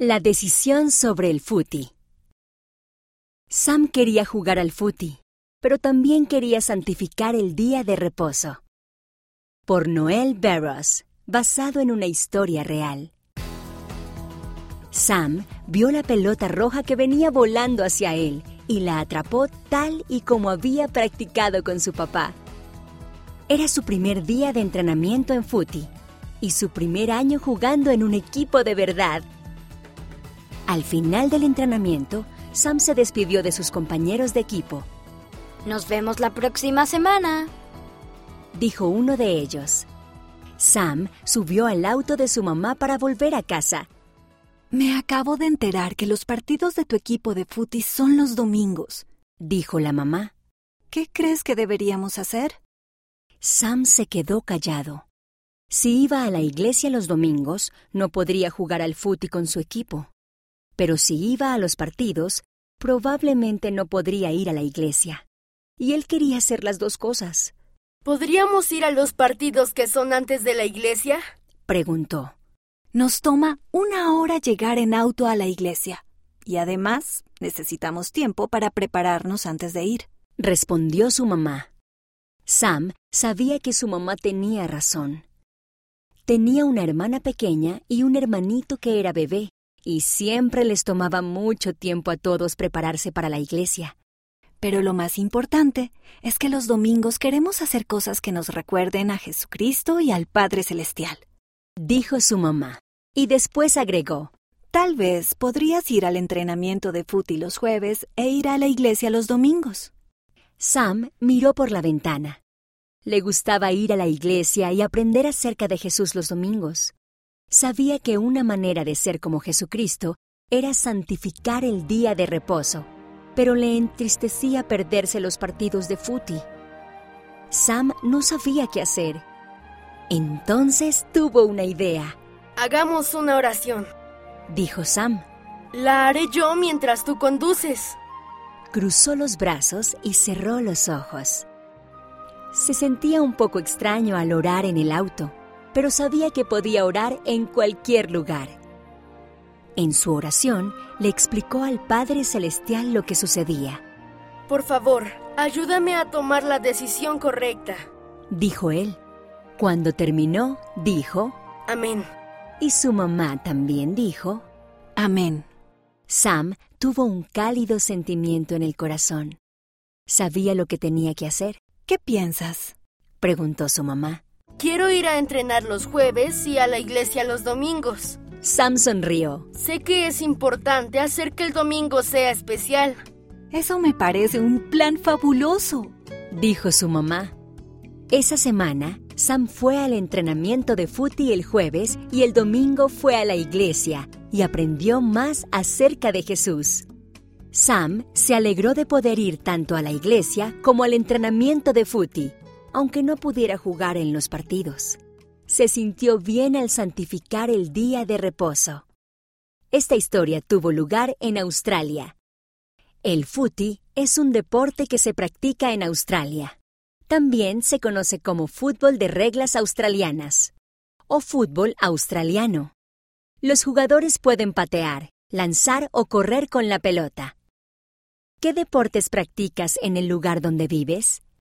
La decisión sobre el footy. Sam quería jugar al footy, pero también quería santificar el día de reposo. Por Noel Barros, basado en una historia real. Sam vio la pelota roja que venía volando hacia él y la atrapó tal y como había practicado con su papá. Era su primer día de entrenamiento en footy y su primer año jugando en un equipo de verdad. Al final del entrenamiento, Sam se despidió de sus compañeros de equipo. Nos vemos la próxima semana, dijo uno de ellos. Sam subió al auto de su mamá para volver a casa. Me acabo de enterar que los partidos de tu equipo de footy son los domingos, dijo la mamá. ¿Qué crees que deberíamos hacer? Sam se quedó callado. Si iba a la iglesia los domingos, no podría jugar al fútbol con su equipo. Pero si iba a los partidos, probablemente no podría ir a la iglesia. Y él quería hacer las dos cosas. ¿Podríamos ir a los partidos que son antes de la iglesia? preguntó. Nos toma una hora llegar en auto a la iglesia. Y además, necesitamos tiempo para prepararnos antes de ir, respondió su mamá. Sam sabía que su mamá tenía razón. Tenía una hermana pequeña y un hermanito que era bebé, y siempre les tomaba mucho tiempo a todos prepararse para la iglesia. Pero lo más importante es que los domingos queremos hacer cosas que nos recuerden a Jesucristo y al Padre Celestial, dijo su mamá, y después agregó, Tal vez podrías ir al entrenamiento de fútbol los jueves e ir a la iglesia los domingos. Sam miró por la ventana. Le gustaba ir a la iglesia y aprender acerca de Jesús los domingos. Sabía que una manera de ser como Jesucristo era santificar el día de reposo, pero le entristecía perderse los partidos de fútbol. Sam no sabía qué hacer. Entonces tuvo una idea. Hagamos una oración, dijo Sam. La haré yo mientras tú conduces cruzó los brazos y cerró los ojos. Se sentía un poco extraño al orar en el auto, pero sabía que podía orar en cualquier lugar. En su oración le explicó al Padre Celestial lo que sucedía. Por favor, ayúdame a tomar la decisión correcta, dijo él. Cuando terminó, dijo, Amén. Y su mamá también dijo, Amén. Sam tuvo un cálido sentimiento en el corazón. Sabía lo que tenía que hacer. ¿Qué piensas? preguntó su mamá. Quiero ir a entrenar los jueves y a la iglesia los domingos. Sam sonrió. Sé que es importante hacer que el domingo sea especial. Eso me parece un plan fabuloso, dijo su mamá. Esa semana, Sam fue al entrenamiento de fútbol el jueves y el domingo fue a la iglesia y aprendió más acerca de Jesús. Sam se alegró de poder ir tanto a la iglesia como al entrenamiento de fútbol, aunque no pudiera jugar en los partidos. Se sintió bien al santificar el día de reposo. Esta historia tuvo lugar en Australia. El footy es un deporte que se practica en Australia. También se conoce como fútbol de reglas australianas o fútbol australiano. Los jugadores pueden patear, lanzar o correr con la pelota. ¿Qué deportes practicas en el lugar donde vives?